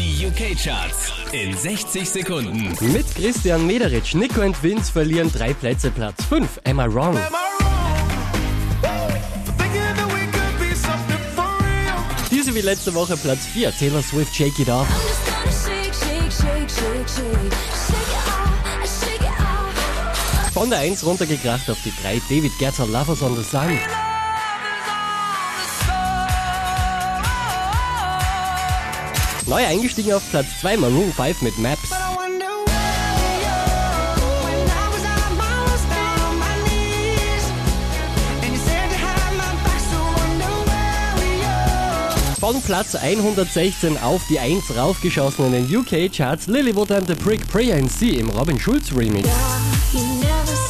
Die UK-Charts in 60 Sekunden. Mit Christian Mederitsch, Nico und Vince verlieren drei Plätze. Platz 5, Am I Wrong? Diese wie letzte Woche Platz 4, Taylor Swift, Shake It Off. Von der 1 runtergekracht auf die 3, David Guetta, Lovers on the Sun. Neu eingestiegen auf Platz 2, Maroon 5 mit Maps. Von Platz 116 auf die 1 raufgeschossen in den UK-Charts, Lilywood and the Prick, Prayer in Sea im Robin Schulz Remix. You